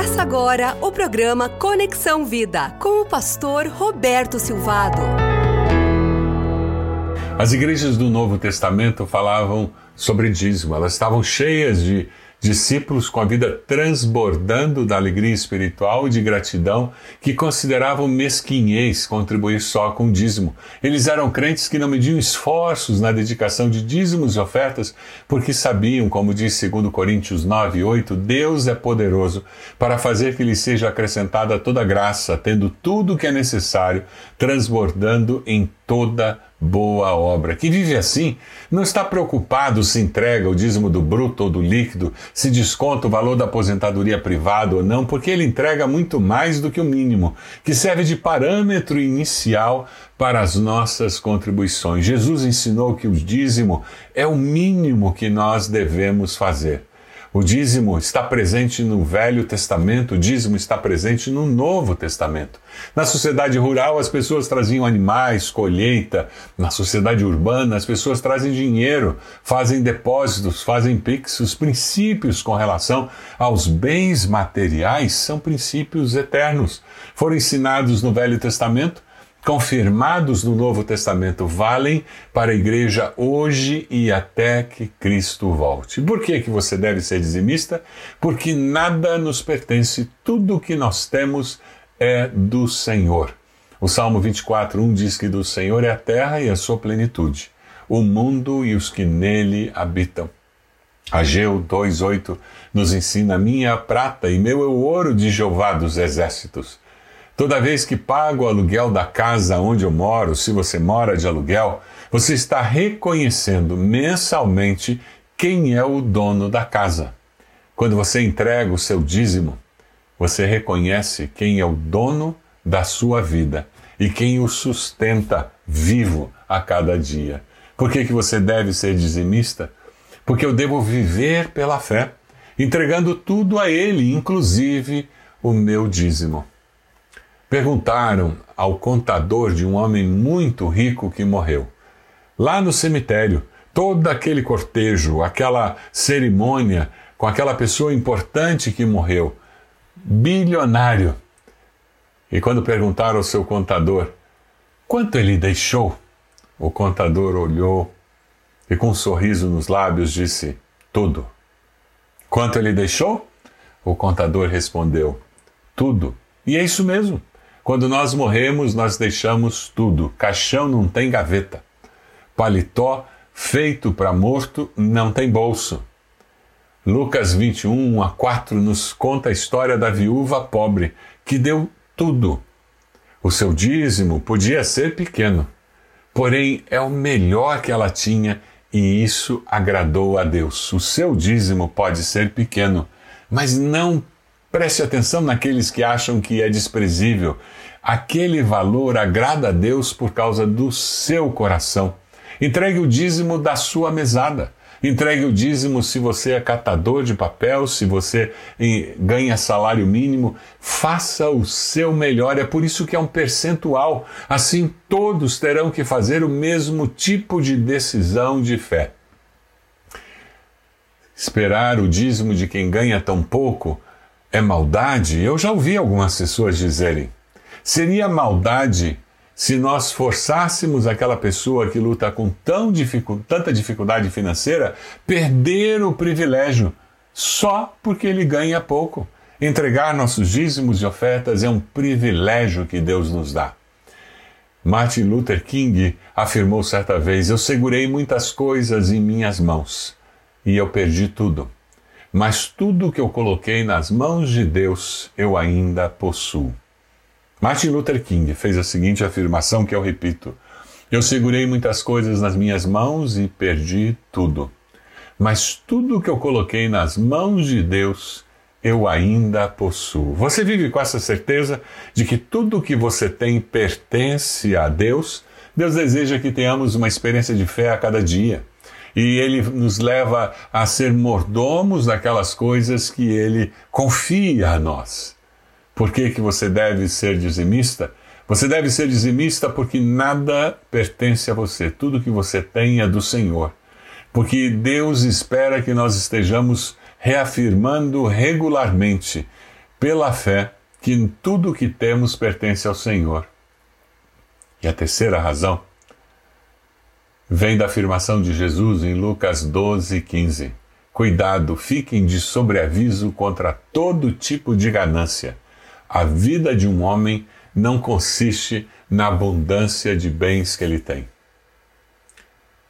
Começa agora o programa Conexão Vida com o pastor Roberto Silvado. As igrejas do Novo Testamento falavam sobre dízimo, elas estavam cheias de discípulos com a vida transbordando da alegria espiritual e de gratidão que consideravam mesquinhez contribuir só com dízimo. Eles eram crentes que não mediam esforços na dedicação de dízimos e ofertas, porque sabiam, como diz 2 Coríntios 9, 8, Deus é poderoso para fazer que lhe seja acrescentada toda graça, tendo tudo o que é necessário, transbordando em toda boa obra. Quem vive assim não está preocupado se entrega o dízimo do bruto ou do líquido, se desconta o valor da aposentadoria privada ou não, porque ele entrega muito mais do que o mínimo, que serve de parâmetro inicial para as nossas contribuições. Jesus ensinou que o dízimo é o mínimo que nós devemos fazer. O dízimo está presente no Velho Testamento, o dízimo está presente no Novo Testamento. Na sociedade rural, as pessoas traziam animais, colheita. Na sociedade urbana, as pessoas trazem dinheiro, fazem depósitos, fazem pix. Os princípios com relação aos bens materiais são princípios eternos. Foram ensinados no Velho Testamento confirmados no Novo Testamento valem para a igreja hoje e até que Cristo volte. Por que, que você deve ser dizimista? Porque nada nos pertence, tudo o que nós temos é do Senhor. O Salmo 24, 1 diz que do Senhor é a terra e a sua plenitude, o mundo e os que nele habitam. Ageu 2,8 nos ensina: Minha prata e meu é o ouro de Jeová dos exércitos. Toda vez que pago o aluguel da casa onde eu moro, se você mora de aluguel, você está reconhecendo mensalmente quem é o dono da casa. Quando você entrega o seu dízimo, você reconhece quem é o dono da sua vida e quem o sustenta vivo a cada dia. Por que, que você deve ser dizimista? Porque eu devo viver pela fé, entregando tudo a Ele, inclusive o meu dízimo. Perguntaram ao contador de um homem muito rico que morreu. Lá no cemitério, todo aquele cortejo, aquela cerimônia com aquela pessoa importante que morreu, bilionário. E quando perguntaram ao seu contador quanto ele deixou, o contador olhou e, com um sorriso nos lábios, disse: Tudo. Quanto ele deixou? O contador respondeu: Tudo. E é isso mesmo. Quando nós morremos, nós deixamos tudo. Caixão não tem gaveta. Paletó feito para morto não tem bolso. Lucas 21, 1 a 4 nos conta a história da viúva pobre que deu tudo. O seu dízimo podia ser pequeno, porém é o melhor que ela tinha e isso agradou a Deus. O seu dízimo pode ser pequeno, mas não Preste atenção naqueles que acham que é desprezível. Aquele valor agrada a Deus por causa do seu coração. Entregue o dízimo da sua mesada. Entregue o dízimo se você é catador de papel, se você ganha salário mínimo. Faça o seu melhor. É por isso que é um percentual. Assim, todos terão que fazer o mesmo tipo de decisão de fé. Esperar o dízimo de quem ganha tão pouco é maldade? Eu já ouvi algumas pessoas dizerem. Seria maldade se nós forçássemos aquela pessoa que luta com dificu tanta dificuldade financeira perder o privilégio só porque ele ganha pouco. Entregar nossos dízimos e ofertas é um privilégio que Deus nos dá. Martin Luther King afirmou certa vez: Eu segurei muitas coisas em minhas mãos e eu perdi tudo mas tudo que eu coloquei nas mãos de Deus eu ainda possuo. Martin Luther King fez a seguinte afirmação que eu repito: Eu segurei muitas coisas nas minhas mãos e perdi tudo. Mas tudo que eu coloquei nas mãos de Deus eu ainda possuo. Você vive com essa certeza de que tudo que você tem pertence a Deus? Deus deseja que tenhamos uma experiência de fé a cada dia e ele nos leva a ser mordomos daquelas coisas que ele confia a nós. Por que, que você deve ser dizimista? Você deve ser dizimista porque nada pertence a você, tudo que você tem é do Senhor. Porque Deus espera que nós estejamos reafirmando regularmente pela fé que tudo que temos pertence ao Senhor. E a terceira razão vem da afirmação de Jesus em Lucas 12, 15. Cuidado, fiquem de sobreaviso contra todo tipo de ganância. A vida de um homem não consiste na abundância de bens que ele tem.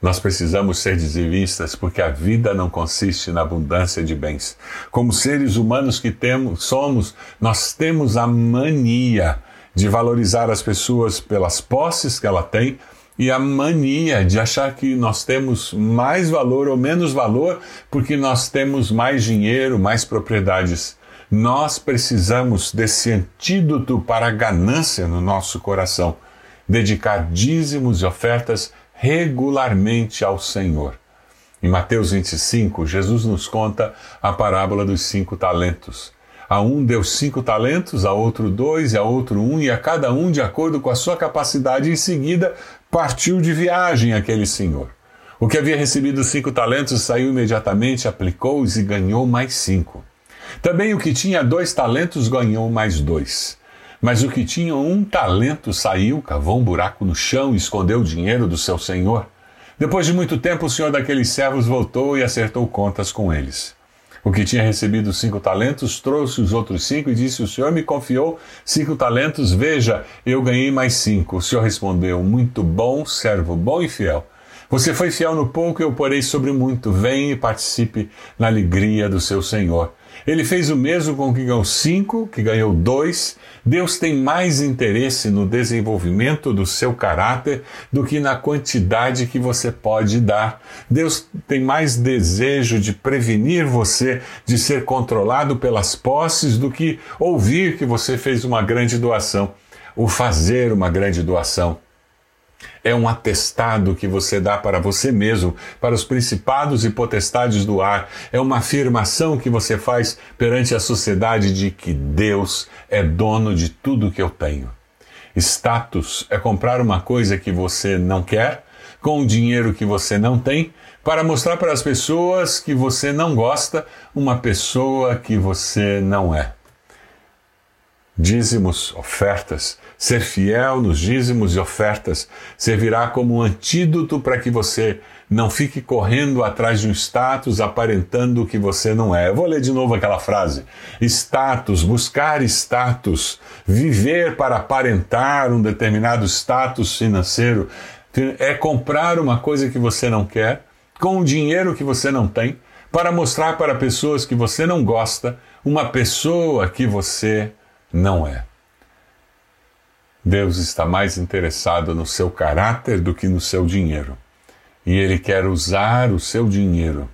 Nós precisamos ser dizimistas porque a vida não consiste na abundância de bens. Como seres humanos que temos, somos, nós temos a mania de valorizar as pessoas pelas posses que ela tem e a mania de achar que nós temos mais valor ou menos valor porque nós temos mais dinheiro, mais propriedades. Nós precisamos desse antídoto para a ganância no nosso coração, dedicar dízimos e ofertas regularmente ao Senhor. Em Mateus 25, Jesus nos conta a parábola dos cinco talentos. A um deu cinco talentos, a outro dois, e a outro um, e a cada um de acordo com a sua capacidade. Em seguida, partiu de viagem aquele senhor. O que havia recebido cinco talentos saiu imediatamente, aplicou-os e ganhou mais cinco. Também o que tinha dois talentos ganhou mais dois. Mas o que tinha um talento saiu, cavou um buraco no chão e escondeu o dinheiro do seu senhor. Depois de muito tempo, o senhor daqueles servos voltou e acertou contas com eles. O que tinha recebido cinco talentos trouxe os outros cinco e disse: O senhor me confiou cinco talentos, veja, eu ganhei mais cinco. O senhor respondeu: Muito bom, servo bom e fiel. Você foi fiel no pouco, eu porei sobre muito. Venha e participe na alegria do seu Senhor. Ele fez o mesmo com que ganhou cinco, que ganhou dois. Deus tem mais interesse no desenvolvimento do seu caráter do que na quantidade que você pode dar. Deus tem mais desejo de prevenir você de ser controlado pelas posses do que ouvir que você fez uma grande doação, o fazer uma grande doação é um atestado que você dá para você mesmo, para os principados e potestades do ar. É uma afirmação que você faz perante a sociedade de que Deus é dono de tudo que eu tenho. Status é comprar uma coisa que você não quer, com o dinheiro que você não tem, para mostrar para as pessoas que você não gosta uma pessoa que você não é dízimos, ofertas. Ser fiel nos dízimos e ofertas servirá como um antídoto para que você não fique correndo atrás de um status aparentando o que você não é. Eu vou ler de novo aquela frase. Status, buscar status, viver para aparentar um determinado status financeiro é comprar uma coisa que você não quer com o dinheiro que você não tem para mostrar para pessoas que você não gosta uma pessoa que você não é. Deus está mais interessado no seu caráter do que no seu dinheiro. E Ele quer usar o seu dinheiro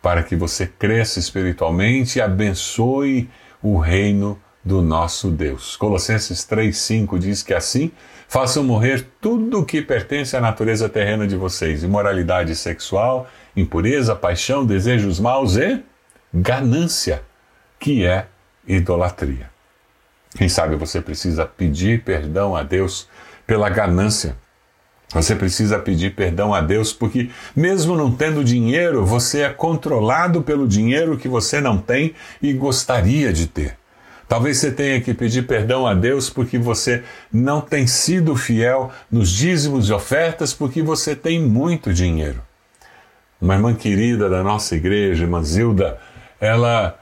para que você cresça espiritualmente e abençoe o reino do nosso Deus. Colossenses 3,5 diz que assim façam morrer tudo o que pertence à natureza terrena de vocês: imoralidade sexual, impureza, paixão, desejos maus e ganância, que é idolatria. Quem sabe você precisa pedir perdão a Deus pela ganância. Você precisa pedir perdão a Deus porque, mesmo não tendo dinheiro, você é controlado pelo dinheiro que você não tem e gostaria de ter. Talvez você tenha que pedir perdão a Deus porque você não tem sido fiel nos dízimos e ofertas porque você tem muito dinheiro. Uma irmã querida da nossa igreja, irmã Zilda, ela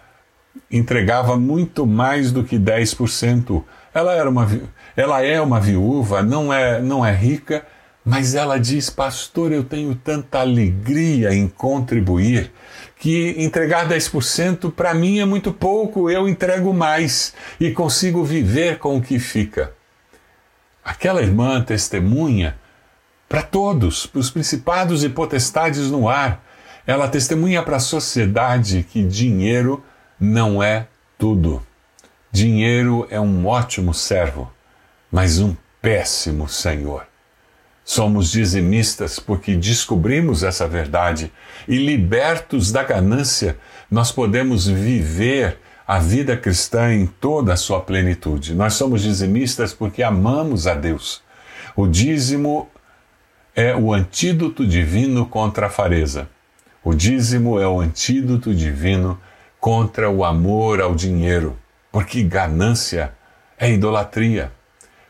entregava muito mais do que 10%. Ela, era uma, ela é uma viúva, não é, não é rica, mas ela diz: Pastor, eu tenho tanta alegria em contribuir que entregar 10% para mim é muito pouco, eu entrego mais e consigo viver com o que fica. Aquela irmã testemunha para todos, para os principados e potestades no ar. Ela testemunha para a sociedade que dinheiro não é tudo. Dinheiro é um ótimo servo, mas um péssimo senhor. Somos dizimistas porque descobrimos essa verdade e, libertos da ganância, nós podemos viver a vida cristã em toda a sua plenitude. Nós somos dizimistas porque amamos a Deus. O dízimo é o antídoto divino contra a fareza. O dízimo é o antídoto divino contra o amor ao dinheiro. porque ganância é idolatria.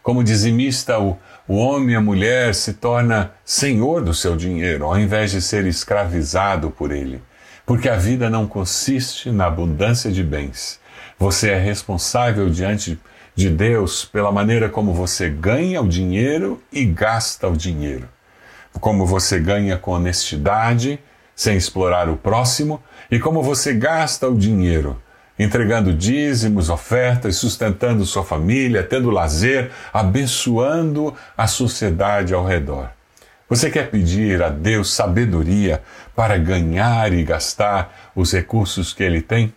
Como dizimista, o, o homem e a mulher se torna senhor do seu dinheiro, ao invés de ser escravizado por ele. Porque a vida não consiste na abundância de bens. Você é responsável diante de Deus pela maneira como você ganha o dinheiro e gasta o dinheiro. Como você ganha com honestidade, sem explorar o próximo, e como você gasta o dinheiro entregando dízimos, ofertas, sustentando sua família, tendo lazer, abençoando a sociedade ao redor. Você quer pedir a Deus sabedoria para ganhar e gastar os recursos que Ele tem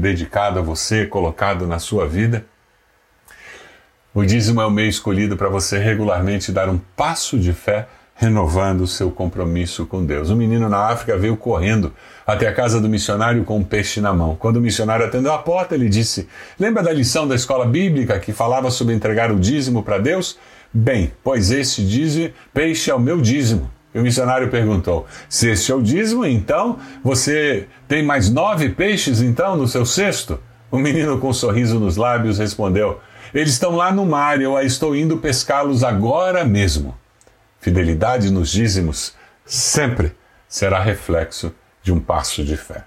dedicado a você, colocado na sua vida? O dízimo é o meio escolhido para você regularmente dar um passo de fé renovando o seu compromisso com Deus. Um menino na África veio correndo até a casa do missionário com um peixe na mão. Quando o missionário atendeu a porta, ele disse: Lembra da lição da escola bíblica que falava sobre entregar o dízimo para Deus? Bem, pois esse dízimo, peixe é o meu dízimo. E o missionário perguntou: Se este é o dízimo, então você tem mais nove peixes então no seu cesto? O menino com um sorriso nos lábios respondeu: Eles estão lá no mar eu estou indo pescá-los agora mesmo. Fidelidade nos dízimos sempre será reflexo de um passo de fé.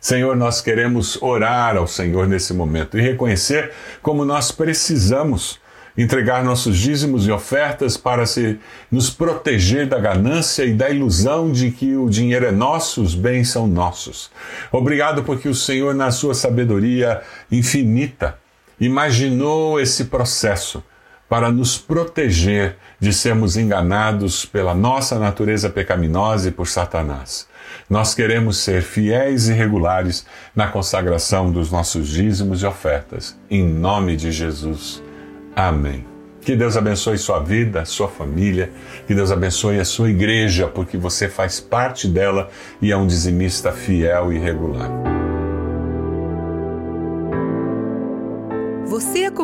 Senhor, nós queremos orar ao Senhor nesse momento e reconhecer como nós precisamos entregar nossos dízimos e ofertas para se, nos proteger da ganância e da ilusão de que o dinheiro é nosso, os bens são nossos. Obrigado porque o Senhor, na sua sabedoria infinita, imaginou esse processo para nos proteger de sermos enganados pela nossa natureza pecaminosa e por Satanás. Nós queremos ser fiéis e regulares na consagração dos nossos dízimos e ofertas. Em nome de Jesus. Amém. Que Deus abençoe sua vida, sua família, que Deus abençoe a sua igreja, porque você faz parte dela e é um dizimista fiel e regular.